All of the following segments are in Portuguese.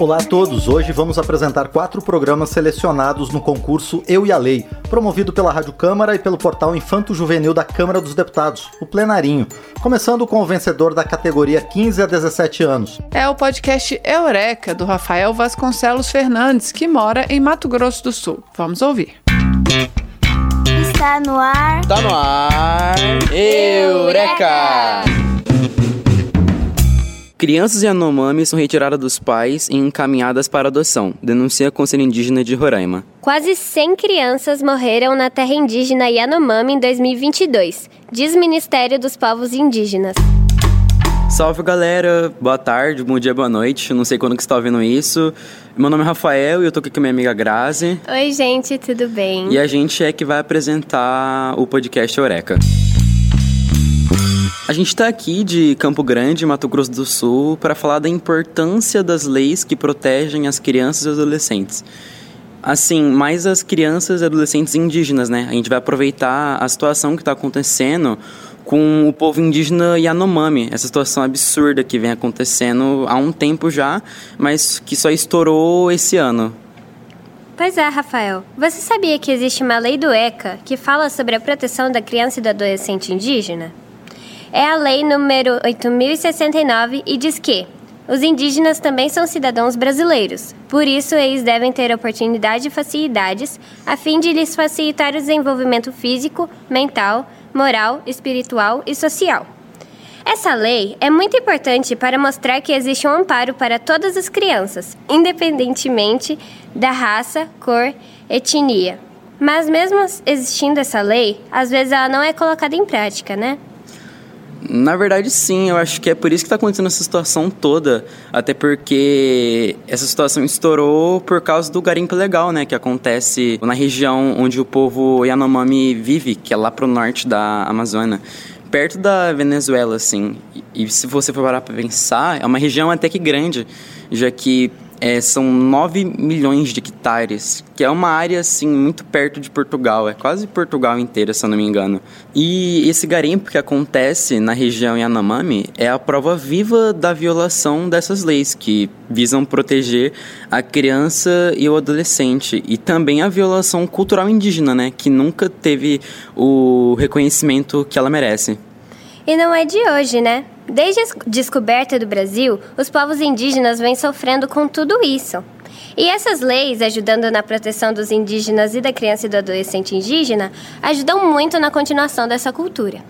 Olá a todos! Hoje vamos apresentar quatro programas selecionados no concurso Eu e a Lei, promovido pela Rádio Câmara e pelo portal Infanto Juvenil da Câmara dos Deputados, o Plenarinho. Começando com o vencedor da categoria 15 a 17 anos. É o podcast Eureka, do Rafael Vasconcelos Fernandes, que mora em Mato Grosso do Sul. Vamos ouvir. Está no ar. Tá no ar. Eureka! Crianças Yanomami são retiradas dos pais e encaminhadas para adoção, denuncia a Conselho Indígena de Roraima. Quase 100 crianças morreram na terra indígena Yanomami em 2022, diz Ministério dos Povos Indígenas. Salve galera, boa tarde, bom dia, boa noite. Não sei quando que você está ouvindo isso. Meu nome é Rafael e eu tô aqui com minha amiga Grazi. Oi, gente, tudo bem? E a gente é que vai apresentar o podcast Eureka. A gente está aqui de Campo Grande, Mato Grosso do Sul, para falar da importância das leis que protegem as crianças e os adolescentes. Assim, mais as crianças e adolescentes indígenas, né? A gente vai aproveitar a situação que está acontecendo com o povo indígena Yanomami, essa situação absurda que vem acontecendo há um tempo já, mas que só estourou esse ano. Pois é, Rafael. Você sabia que existe uma lei do ECA que fala sobre a proteção da criança e do adolescente indígena? É a lei número 8069 e diz que os indígenas também são cidadãos brasileiros. Por isso, eles devem ter oportunidade e facilidades a fim de lhes facilitar o desenvolvimento físico, mental, moral, espiritual e social. Essa lei é muito importante para mostrar que existe um amparo para todas as crianças, independentemente da raça, cor, etnia. Mas mesmo existindo essa lei, às vezes ela não é colocada em prática, né? Na verdade, sim, eu acho que é por isso que está acontecendo essa situação toda. Até porque essa situação estourou por causa do garimpo legal, né? Que acontece na região onde o povo Yanomami vive, que é lá pro norte da Amazônia. Perto da Venezuela, assim. E, e se você for parar para pensar, é uma região até que grande, já que é, são 9 milhões de hectares, que é uma área assim muito perto de Portugal, é quase Portugal inteira, se eu não me engano. E esse garimpo que acontece na região Yanomami é a prova viva da violação dessas leis que visam proteger a criança e o adolescente e também a violação cultural indígena, né, que nunca teve o reconhecimento que ela merece. E não é de hoje, né? Desde a descoberta do Brasil, os povos indígenas vêm sofrendo com tudo isso. E essas leis, ajudando na proteção dos indígenas e da criança e do adolescente indígena, ajudam muito na continuação dessa cultura.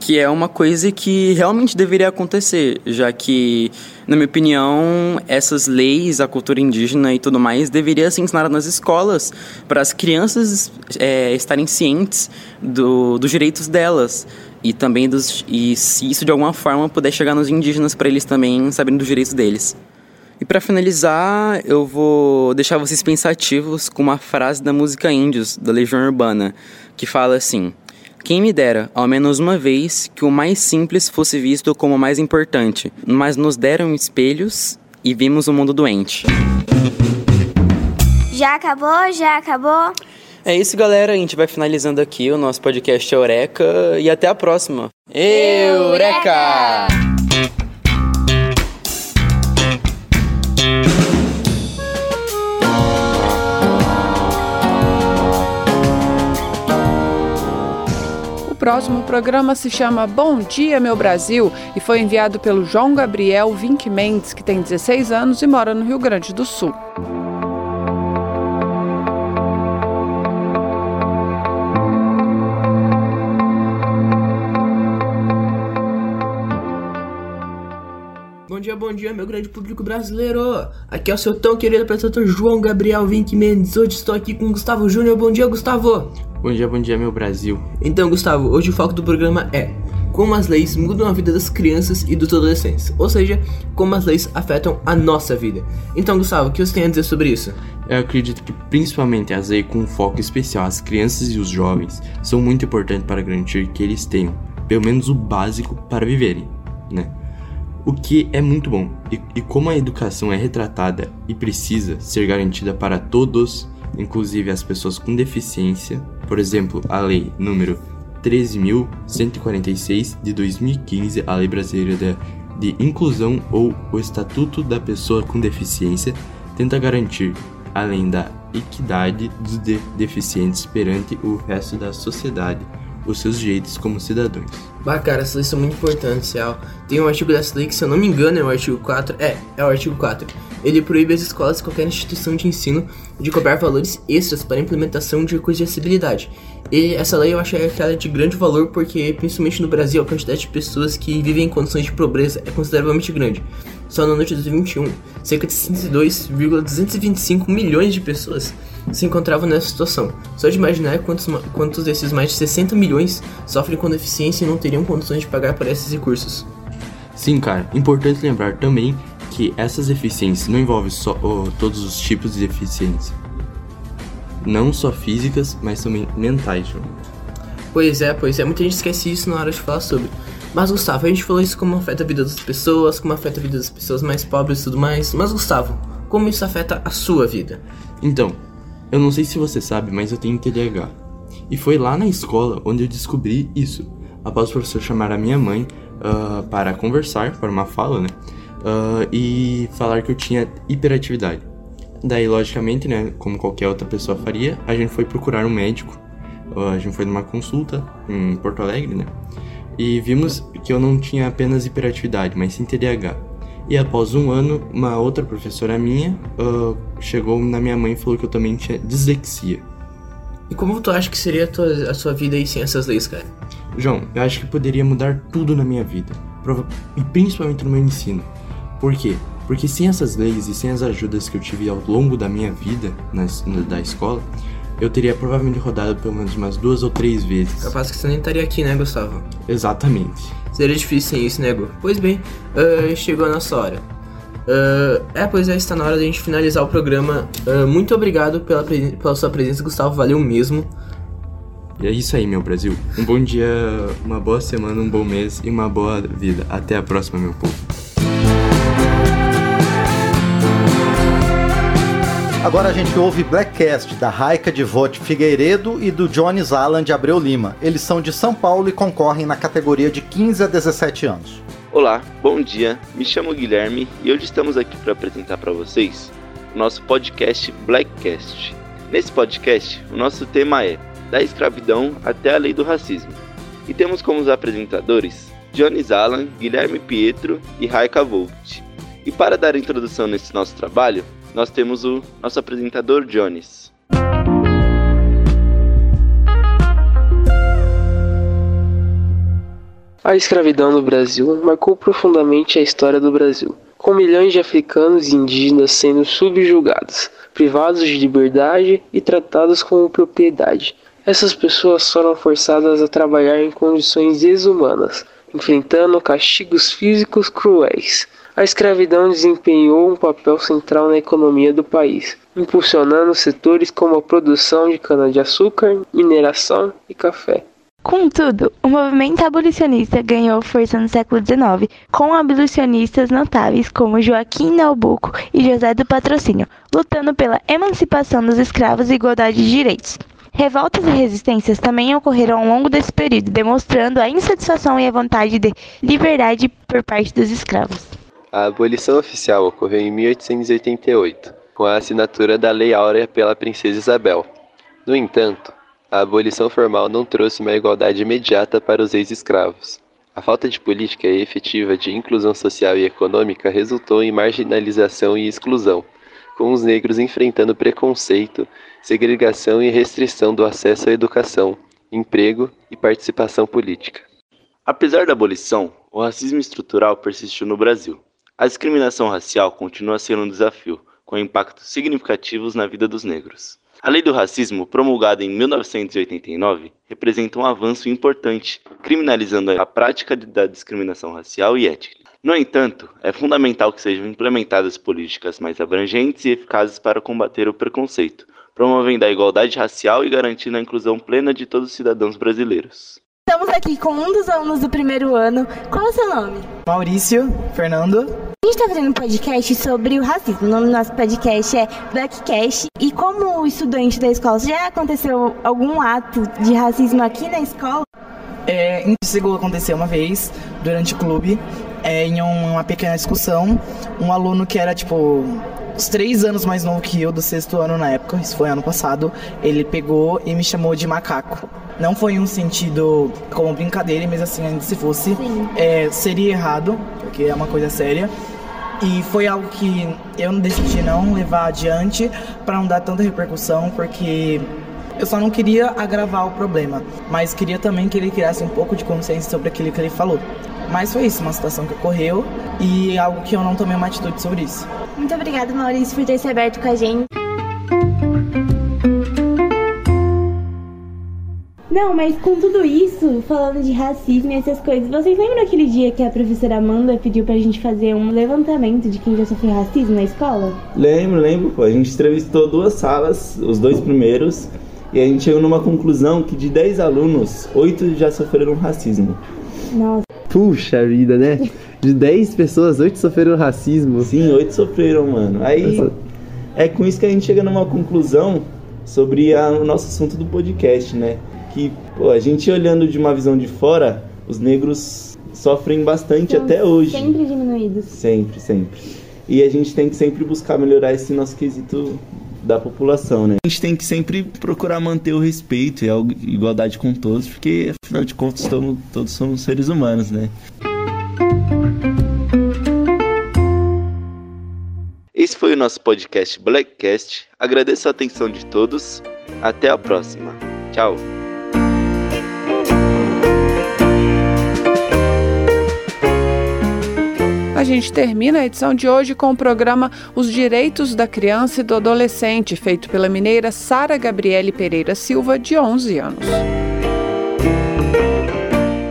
Que é uma coisa que realmente deveria acontecer, já que, na minha opinião, essas leis, a cultura indígena e tudo mais, deveria ser ensinada nas escolas para as crianças é, estarem cientes do, dos direitos delas e também dos e se isso de alguma forma puder chegar nos indígenas para eles também saberem dos direitos deles. E para finalizar, eu vou deixar vocês pensativos com uma frase da música Índios, da Legião Urbana, que fala assim: Quem me dera, ao menos uma vez, que o mais simples fosse visto como o mais importante, mas nos deram espelhos e vimos o mundo doente. Já acabou? Já acabou? É isso, galera. A gente vai finalizando aqui o nosso podcast Eureka e até a próxima. Eureka! O próximo programa se chama Bom Dia, Meu Brasil e foi enviado pelo João Gabriel Vink Mendes, que tem 16 anos e mora no Rio Grande do Sul. Bom dia, bom dia, meu grande público brasileiro. Aqui é o seu tão querido apresentador João Gabriel Vink Mendes. Hoje estou aqui com Gustavo Júnior. Bom dia, Gustavo. Bom dia, bom dia, meu Brasil. Então, Gustavo, hoje o foco do programa é como as leis mudam a vida das crianças e dos adolescentes, ou seja, como as leis afetam a nossa vida. Então, Gustavo, o que você tem a dizer sobre isso? Eu acredito que principalmente as leis com foco especial às crianças e os jovens são muito importantes para garantir que eles tenham, pelo menos o básico para viverem, né? o que é muito bom. E, e como a educação é retratada e precisa ser garantida para todos, inclusive as pessoas com deficiência, por exemplo, a lei número 13.146 de 2015, a Lei Brasileira de, de Inclusão ou o Estatuto da Pessoa com Deficiência, tenta garantir, além da equidade dos de deficientes perante o resto da sociedade, os seus direitos como cidadãos. Bah, cara, essas leis são muito importantes, real. Tem um artigo dessa lei que, se eu não me engano, é o artigo 4. É, é o artigo 4. Ele proíbe as escolas e qualquer instituição de ensino de cobrar valores extras para a implementação de recursos de acessibilidade. E essa lei eu acho que ela é de grande valor porque, principalmente no Brasil, a quantidade de pessoas que vivem em condições de pobreza é consideravelmente grande. Só no ano de 2021, cerca de 62,225 milhões de pessoas se encontravam nessa situação. Só de imaginar quantos, quantos desses mais de 60 milhões sofrem com deficiência e não teriam condições de pagar por esses recursos. Sim, cara, importante lembrar também que essas deficiências não envolvem só oh, todos os tipos de deficiência. Não só físicas, mas também mentais, João. Pois é, pois é, muita gente esquece isso na hora de falar sobre. Mas Gustavo, a gente falou isso como afeta a vida das pessoas, como afeta a vida das pessoas mais pobres e tudo mais. Mas Gustavo, como isso afeta a sua vida? Então, eu não sei se você sabe, mas eu tenho TDAH. E foi lá na escola onde eu descobri isso. Após o professor chamar a minha mãe uh, para conversar, para uma fala, né? Uh, e falar que eu tinha hiperatividade. Daí, logicamente, né, como qualquer outra pessoa faria, a gente foi procurar um médico. Uh, a gente foi numa consulta em Porto Alegre, né? E vimos que eu não tinha apenas hiperatividade, mas sim TDAH. E após um ano, uma outra professora minha uh, chegou na minha mãe e falou que eu também tinha dislexia. E como tu acha que seria a, tua, a sua vida aí sem essas leis, cara? João, eu acho que poderia mudar tudo na minha vida. E principalmente no meu ensino. Por quê? Porque sem essas leis e sem as ajudas que eu tive ao longo da minha vida na, na, da escola, eu teria provavelmente rodado pelo menos umas duas ou três vezes. Capaz que você nem estaria aqui, né, Gustavo? Exatamente. Seria difícil sem isso, nego. Pois bem, uh, chegou a nossa hora. Uh, é, pois é, está na hora da gente finalizar o programa. Uh, muito obrigado pela, pela sua presença, Gustavo. Valeu mesmo. E é isso aí, meu Brasil. Um bom dia, uma boa semana, um bom mês e uma boa vida. Até a próxima, meu povo. Agora a gente ouve Blackcast, da Raika de Vote Figueiredo e do Jones Alan de Abreu Lima. Eles são de São Paulo e concorrem na categoria de 15 a 17 anos. Olá, bom dia. Me chamo Guilherme e hoje estamos aqui para apresentar para vocês o nosso podcast Blackcast. Nesse podcast, o nosso tema é Da escravidão até a lei do racismo. E temos como os apresentadores Jones Alan, Guilherme Pietro e Raika Volt. E para dar introdução nesse nosso trabalho, nós temos o nosso apresentador Jones. A escravidão no Brasil marcou profundamente a história do Brasil, com milhões de africanos e indígenas sendo subjugados, privados de liberdade e tratados como propriedade. Essas pessoas foram forçadas a trabalhar em condições desumanas, enfrentando castigos físicos cruéis a escravidão desempenhou um papel central na economia do país, impulsionando setores como a produção de cana-de-açúcar, mineração e café. Contudo, o movimento abolicionista ganhou força no século XIX, com abolicionistas notáveis como Joaquim Nabuco e José do Patrocínio, lutando pela emancipação dos escravos e igualdade de direitos. Revoltas e resistências também ocorreram ao longo desse período, demonstrando a insatisfação e a vontade de liberdade por parte dos escravos. A abolição oficial ocorreu em 1888, com a assinatura da Lei Áurea pela Princesa Isabel. No entanto, a abolição formal não trouxe uma igualdade imediata para os ex-escravos. A falta de política efetiva de inclusão social e econômica resultou em marginalização e exclusão, com os negros enfrentando preconceito, segregação e restrição do acesso à educação, emprego e participação política. Apesar da abolição, o racismo estrutural persistiu no Brasil. A discriminação racial continua sendo um desafio, com impactos significativos na vida dos negros. A Lei do Racismo, promulgada em 1989, representa um avanço importante, criminalizando a prática da discriminação racial e étnica. No entanto, é fundamental que sejam implementadas políticas mais abrangentes e eficazes para combater o preconceito, promovendo a igualdade racial e garantindo a inclusão plena de todos os cidadãos brasileiros. Estamos aqui com um dos alunos do primeiro ano. Qual é o seu nome? Maurício Fernando. A gente está fazendo um podcast sobre o racismo. O nome do nosso podcast é Blackcast. E como estudante da escola, já aconteceu algum ato de racismo aqui na escola? É, chegou a acontecer uma vez, durante o clube, é, em uma pequena discussão, um aluno que era, tipo, uns três anos mais novo que eu, do sexto ano na época, isso foi ano passado, ele pegou e me chamou de macaco. Não foi um sentido como brincadeira, mas assim, ainda se fosse, é, seria errado, porque é uma coisa séria. E foi algo que eu decidi não levar adiante para não dar tanta repercussão, porque eu só não queria agravar o problema, mas queria também que ele criasse um pouco de consciência sobre aquilo que ele falou. Mas foi isso, uma situação que ocorreu e algo que eu não tomei uma atitude sobre isso. Muito obrigada, Maurício, por ter se aberto com a gente. Não, mas com tudo isso, falando de racismo e essas coisas, vocês lembram aquele dia que a professora Amanda pediu pra gente fazer um levantamento de quem já sofreu racismo na escola? Lembro, lembro, pô. A gente entrevistou duas salas, os dois primeiros, e a gente chegou numa conclusão que de 10 alunos, 8 já sofreram racismo. Nossa. Puxa vida, né? De 10 pessoas, 8 sofreram racismo. Sim, 8 sofreram, mano. Aí Nossa. é com isso que a gente chega numa conclusão sobre a- o nosso assunto do podcast, né? Que, pô, a gente olhando de uma visão de fora, os negros sofrem bastante São até hoje. Sempre diminuídos. Sempre, sempre. E a gente tem que sempre buscar melhorar esse nosso quesito da população, né? A gente tem que sempre procurar manter o respeito e a igualdade com todos, porque afinal de contas todos, todos somos seres humanos, né? Esse foi o nosso podcast Blackcast. Agradeço a atenção de todos. Até a próxima. Tchau. A gente termina a edição de hoje com o programa Os Direitos da Criança e do Adolescente, feito pela mineira Sara Gabriele Pereira Silva, de 11 anos.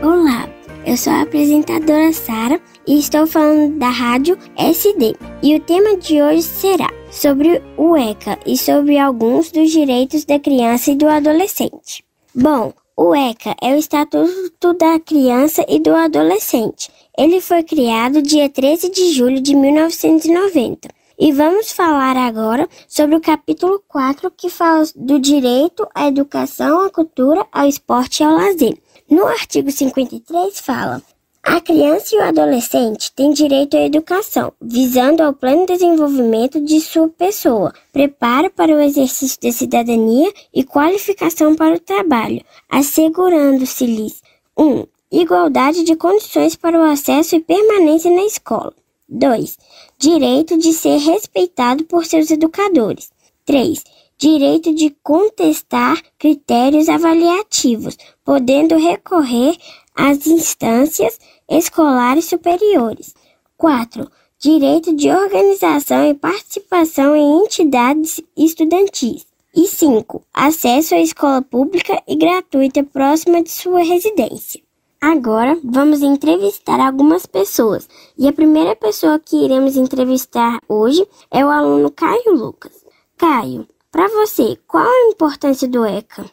Olá, eu sou a apresentadora Sara e estou falando da rádio SD. E o tema de hoje será sobre o ECA e sobre alguns dos direitos da criança e do adolescente. Bom, o ECA é o Estatuto da Criança e do Adolescente. Ele foi criado dia 13 de julho de 1990. E vamos falar agora sobre o capítulo 4, que fala do direito à educação, à cultura, ao esporte e ao lazer. No artigo 53 fala: a criança e o adolescente têm direito à educação, visando ao pleno desenvolvimento de sua pessoa, preparo para o exercício da cidadania e qualificação para o trabalho, assegurando-se-lhes 1. Um, igualdade de condições para o acesso e permanência na escola. 2. Direito de ser respeitado por seus educadores. 3. Direito de contestar critérios avaliativos, podendo recorrer às instâncias escolares superiores. 4. Direito de organização e participação em entidades estudantis. E 5. Acesso à escola pública e gratuita próxima de sua residência. Agora vamos entrevistar algumas pessoas. E a primeira pessoa que iremos entrevistar hoje é o aluno Caio Lucas. Caio, para você, qual a importância do ECA?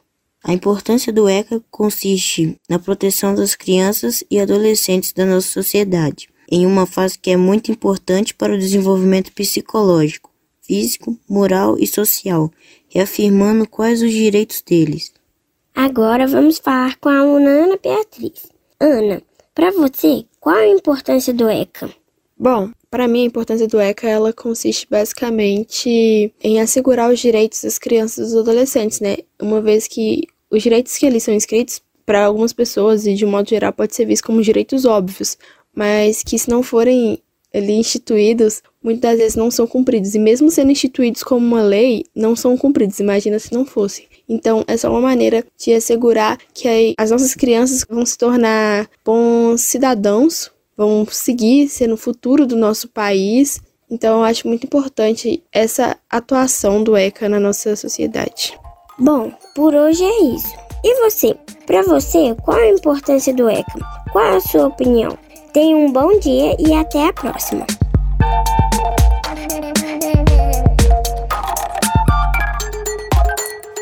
A importância do ECA consiste na proteção das crianças e adolescentes da nossa sociedade, em uma fase que é muito importante para o desenvolvimento psicológico, físico, moral e social, reafirmando quais os direitos deles. Agora vamos falar com a aluna Ana Beatriz. Ana, para você, qual a importância do ECA? Bom, para mim a importância do ECA ela consiste basicamente em assegurar os direitos das crianças e dos adolescentes, né? Uma vez que os direitos que ali são inscritos para algumas pessoas e de um modo geral pode ser visto como direitos óbvios, mas que se não forem ali instituídos, muitas vezes não são cumpridos e mesmo sendo instituídos como uma lei, não são cumpridos. Imagina se não fossem. Então, é só uma maneira de assegurar que as nossas crianças vão se tornar bons cidadãos, vão seguir sendo o futuro do nosso país. Então, eu acho muito importante essa atuação do ECA na nossa sociedade. Bom, por hoje é isso. E você? Para você, qual a importância do ECA? Qual a sua opinião? Tenha um bom dia e até a próxima.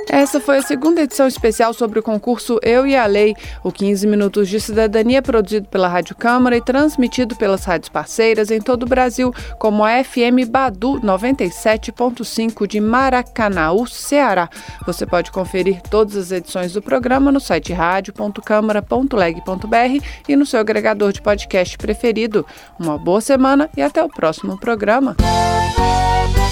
Essa foi a segunda edição especial sobre o concurso Eu e a Lei, o 15 Minutos de Cidadania produzido pela Rádio Câmara e transmitido pelas rádios parceiras em todo o Brasil, como a FM Badu 97.5 de Maracanaú, Ceará. Você pode conferir todas as edições do programa no site rádio.câmara.leg.br e no seu agregador de podcast preferido. Uma boa semana e até o próximo programa.